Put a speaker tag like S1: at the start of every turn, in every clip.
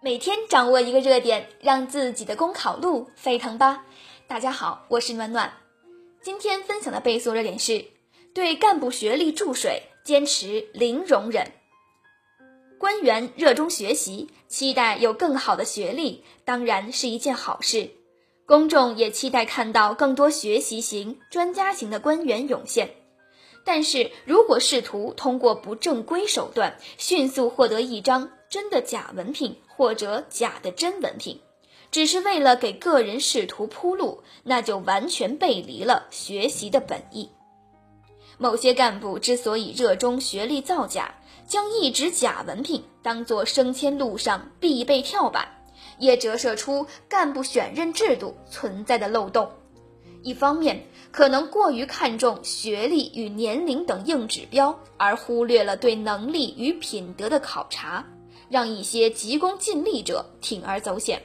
S1: 每天掌握一个热点，让自己的公考路飞腾吧！大家好，我是暖暖。今天分享的背诵热点是：对干部学历注水坚持零容忍。官员热衷学习，期待有更好的学历，当然是一件好事。公众也期待看到更多学习型、专家型的官员涌现。但是如果试图通过不正规手段迅速获得一张真的假文凭或者假的真文凭，只是为了给个人仕途铺路，那就完全背离了学习的本意。某些干部之所以热衷学历造假，将一纸假文凭当作升迁路上必备跳板，也折射出干部选任制度存在的漏洞。一方面，可能过于看重学历与年龄等硬指标，而忽略了对能力与品德的考察，让一些急功近利者铤而走险；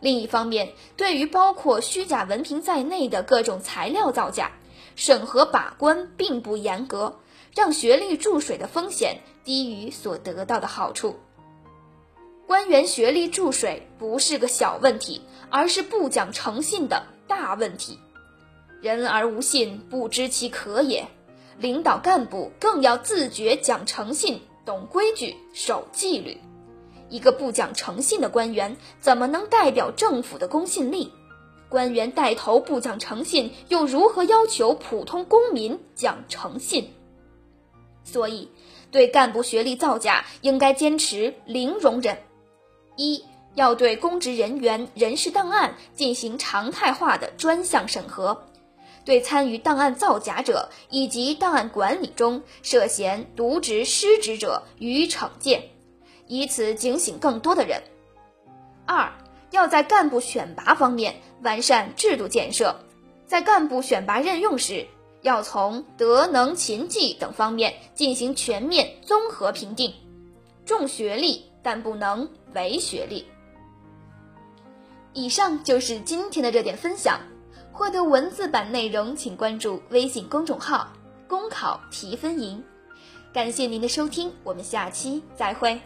S1: 另一方面，对于包括虚假文凭在内的各种材料造假，审核把关并不严格，让学历注水的风险低于所得到的好处。官员学历注水不是个小问题，而是不讲诚信的大问题。人而无信，不知其可也。领导干部更要自觉讲诚信、懂规矩、守纪律。一个不讲诚信的官员，怎么能代表政府的公信力？官员带头不讲诚信，又如何要求普通公民讲诚信？所以，对干部学历造假，应该坚持零容忍。一要对公职人员人事档案进行常态化的专项审核。对参与档案造假者以及档案管理中涉嫌渎职失职者予以惩戒，以此警醒更多的人。二，要在干部选拔方面完善制度建设，在干部选拔任用时，要从德能勤绩等方面进行全面综合评定，重学历但不能唯学历。以上就是今天的热点分享。获得文字版内容，请关注微信公众号“公考提分营”。感谢您的收听，我们下期再会。